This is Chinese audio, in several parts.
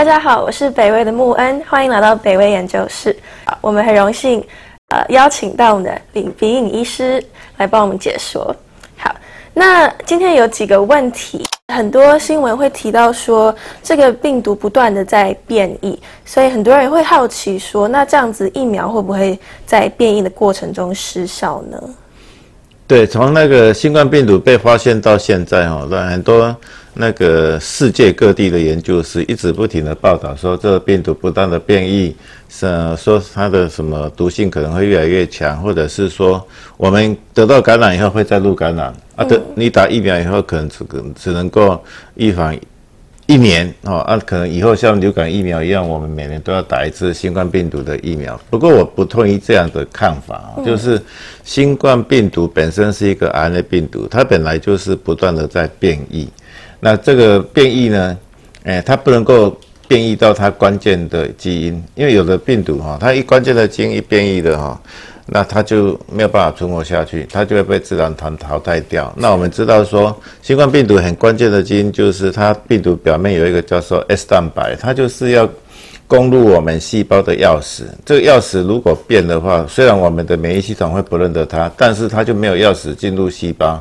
大家好，我是北威的穆恩，欢迎来到北威研究室。我们很荣幸，呃，邀请到我们的李鼻影医师来帮我们解说。好，那今天有几个问题，很多新闻会提到说这个病毒不断的在变异，所以很多人会好奇说，那这样子疫苗会不会在变异的过程中失效呢？对，从那个新冠病毒被发现到现在，哈，那很多那个世界各地的研究是一直不停的报道说，这个病毒不断的变异，是说它的什么毒性可能会越来越强，或者是说我们得到感染以后会再入感染啊，得你打疫苗以后可能只只能够预防。一年哦，啊，可能以后像流感疫苗一样，我们每年都要打一次新冠病毒的疫苗。不过我不同意这样的看法，就是新冠病毒本身是一个 RNA 病毒，它本来就是不断的在变异。那这个变异呢，哎，它不能够变异到它关键的基因，因为有的病毒哈，它一关键的基因一变异的哈。那它就没有办法存活下去，它就会被自然淘淘汰掉。那我们知道说，新冠病毒很关键的基因就是它病毒表面有一个叫做 S 蛋白，它就是要攻入我们细胞的钥匙。这个钥匙如果变的话，虽然我们的免疫系统会不认得它，但是它就没有钥匙进入细胞，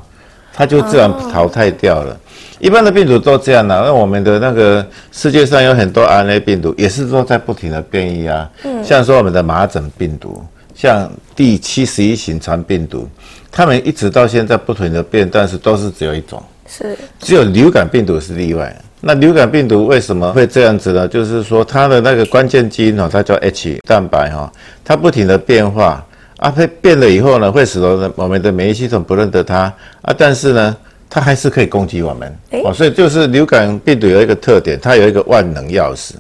它就自然淘汰掉了。一般的病毒都这样的。那我们的那个世界上有很多 RNA 病毒，也是都在不停的变异啊。嗯，像说我们的麻疹病毒。像第七十一型肠病毒，它们一直到现在不停的变，但是都是只有一种，是只有流感病毒是例外。那流感病毒为什么会这样子呢？就是说它的那个关键基因哦，它叫 H 蛋白哈，它不停的变化啊，它变了以后呢，会使得我们的免疫系统不认得它啊，但是呢，它还是可以攻击我们哦，所以就是流感病毒有一个特点，它有一个万能钥匙。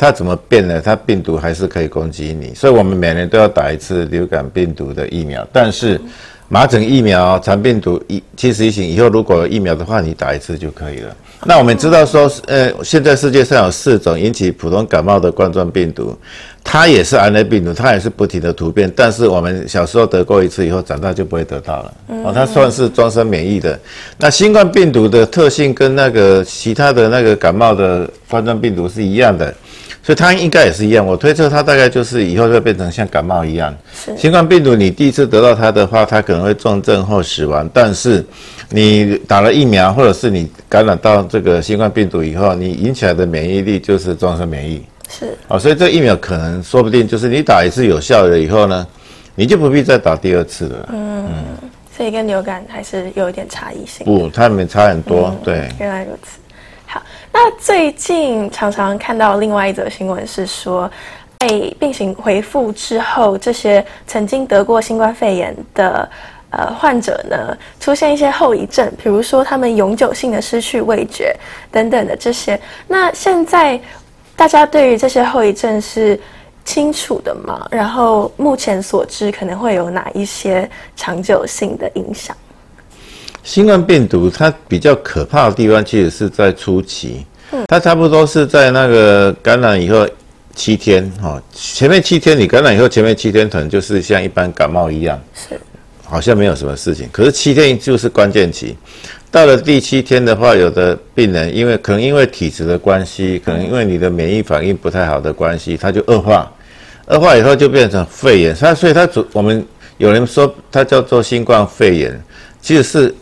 它怎么变呢？它病毒还是可以攻击你，所以我们每年都要打一次流感病毒的疫苗。但是麻疹疫苗、肠病毒一七十一型以后，如果有疫苗的话，你打一次就可以了。那我们知道说，呃，现在世界上有四种引起普通感冒的冠状病毒，它也是 RNA 病毒，它也是不停的突变。但是我们小时候得过一次以后，长大就不会得到了。哦，它算是终身免疫的。那新冠病毒的特性跟那个其他的那个感冒的冠状病毒是一样的。所以它应该也是一样，我推测它大概就是以后会变成像感冒一样。新冠病毒你第一次得到它的话，它可能会重症或死亡。但是你打了疫苗，或者是你感染到这个新冠病毒以后，你引起来的免疫力就是终身免疫。是。哦，所以这疫苗可能说不定就是你打一次有效了以后呢，你就不必再打第二次了。嗯。所以跟流感还是有一点差异性。不，它没差很多。对。原来如此。那最近常常看到另外一则新闻是说，被病情恢复之后，这些曾经得过新冠肺炎的呃患者呢，出现一些后遗症，比如说他们永久性的失去味觉等等的这些。那现在大家对于这些后遗症是清楚的吗？然后目前所知可能会有哪一些长久性的影响？新冠病毒它比较可怕的地方，其实是在初期。嗯，它差不多是在那个感染以后七天，哈，前面七天你感染以后，前面七天可能就是像一般感冒一样，是，好像没有什么事情。可是七天就是关键期，到了第七天的话，有的病人因为可能因为体质的关系，可能因为你的免疫反应不太好的关系，它就恶化，恶化以后就变成肺炎。它所以它主我们有人说它叫做新冠肺炎，其实是。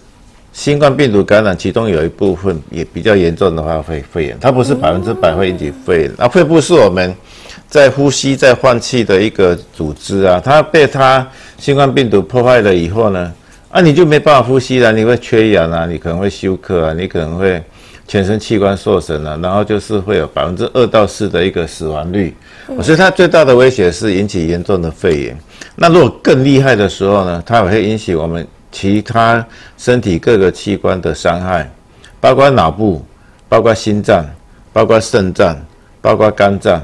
新冠病毒感染，其中有一部分也比较严重的话会肺炎，它不是百分之百会引起肺炎。那肺部是我们在呼吸、在换气的一个组织啊，它被它新冠病毒破坏了以后呢，啊，你就没办法呼吸了，你会缺氧啊，你可能会休克啊，你可能会全身器官受损啊，然后就是会有百分之二到四的一个死亡率。所以它最大的威胁是引起严重的肺炎。那如果更厉害的时候呢，它会引起我们。其他身体各个器官的伤害，包括脑部、包括心脏、包括肾脏、包括肝脏，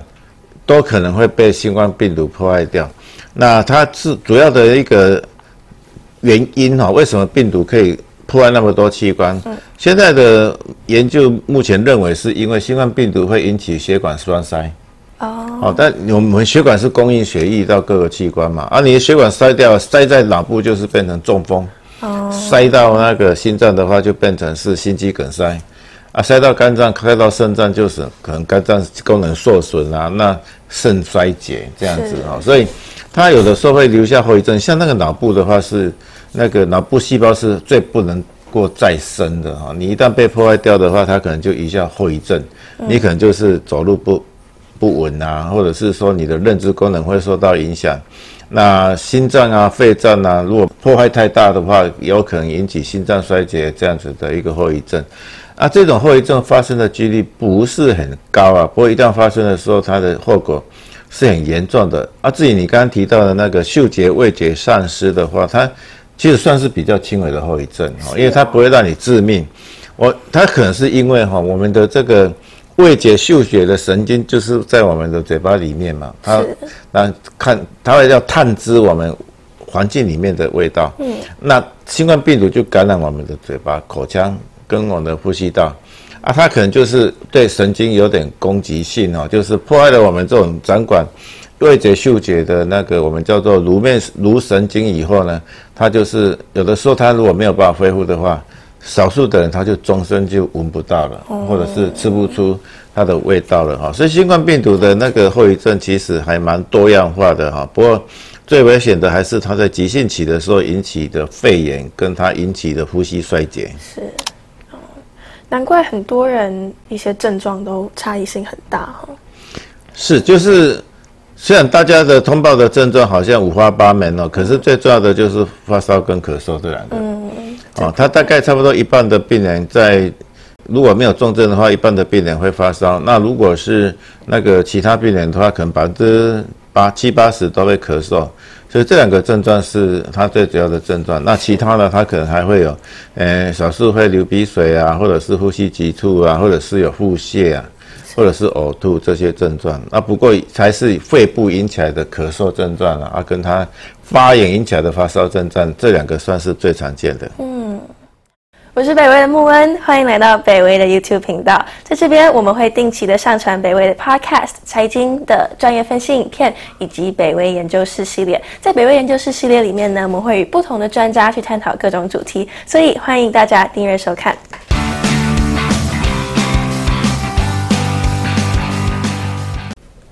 都可能会被新冠病毒破坏掉。那它是主要的一个原因哈？为什么病毒可以破坏那么多器官？现在的研究目前认为是因为新冠病毒会引起血管栓塞。哦，但我们血管是供应血液到各个器官嘛，啊你的血管塞掉，塞在脑部就是变成中风。哦，塞到那个心脏的话，就变成是心肌梗塞。啊，塞到肝脏，塞到肾脏，就是可能肝脏功能受损啊，那肾衰竭这样子啊，所以它有的时候会留下后遗症。像那个脑部的话，是那个脑部细胞是最不能过再生的哈，你一旦被破坏掉的话，它可能就一下后遗症，你可能就是走路不不稳啊，或者是说你的认知功能会受到影响。那心脏啊、肺脏啊，如果破坏太大的话，有可能引起心脏衰竭这样子的一个后遗症。啊，这种后遗症发生的几率不是很高啊，不过一旦发生的时候，它的后果是很严重的。啊，至于你刚刚提到的那个嗅觉、味觉丧失的话，它其实算是比较轻微的后遗症哈，因为它不会让你致命。我它可能是因为哈，我们的这个。味觉、嗅觉的神经就是在我们的嘴巴里面嘛，它那看它会要探知我们环境里面的味道。嗯，那新冠病毒就感染我们的嘴巴、口腔跟我们的呼吸道啊，它可能就是对神经有点攻击性哦，就是破坏了我们这种掌管味觉、嗅觉的那个我们叫做颅面颅神经以后呢，它就是有的时候它如果没有办法恢复的话。少数的人他就终身就闻不到了，或者是吃不出它的味道了哈。所以新冠病毒的那个后遗症其实还蛮多样化的哈。不过最危险的还是它在急性期的时候引起的肺炎，跟它引起的呼吸衰竭。是，难怪很多人一些症状都差异性很大哈。是，就是。虽然大家的通报的症状好像五花八门哦，可是最重要的就是发烧跟咳嗽这两个。嗯，哦，他大概差不多一半的病人在如果没有重症的话，一半的病人会发烧。那如果是那个其他病人的话，可能百分之八七八十都会咳嗽。所以这两个症状是他最主要的症状。那其他的他可能还会有，呃，少数会流鼻水啊，或者是呼吸急促啊，或者是有腹泻啊。或者是呕吐这些症状，那不过才是肺部引起来的咳嗽症状了啊，跟他发炎引起来的发烧症状，这两个算是最常见的。嗯，我是北威的穆恩，欢迎来到北威的 YouTube 频道，在这边我们会定期的上传北威的 Podcast、财经的专业分析影片以及北威研究室系列。在北威研究室系列里面呢，我们会与不同的专家去探讨各种主题，所以欢迎大家订阅收看。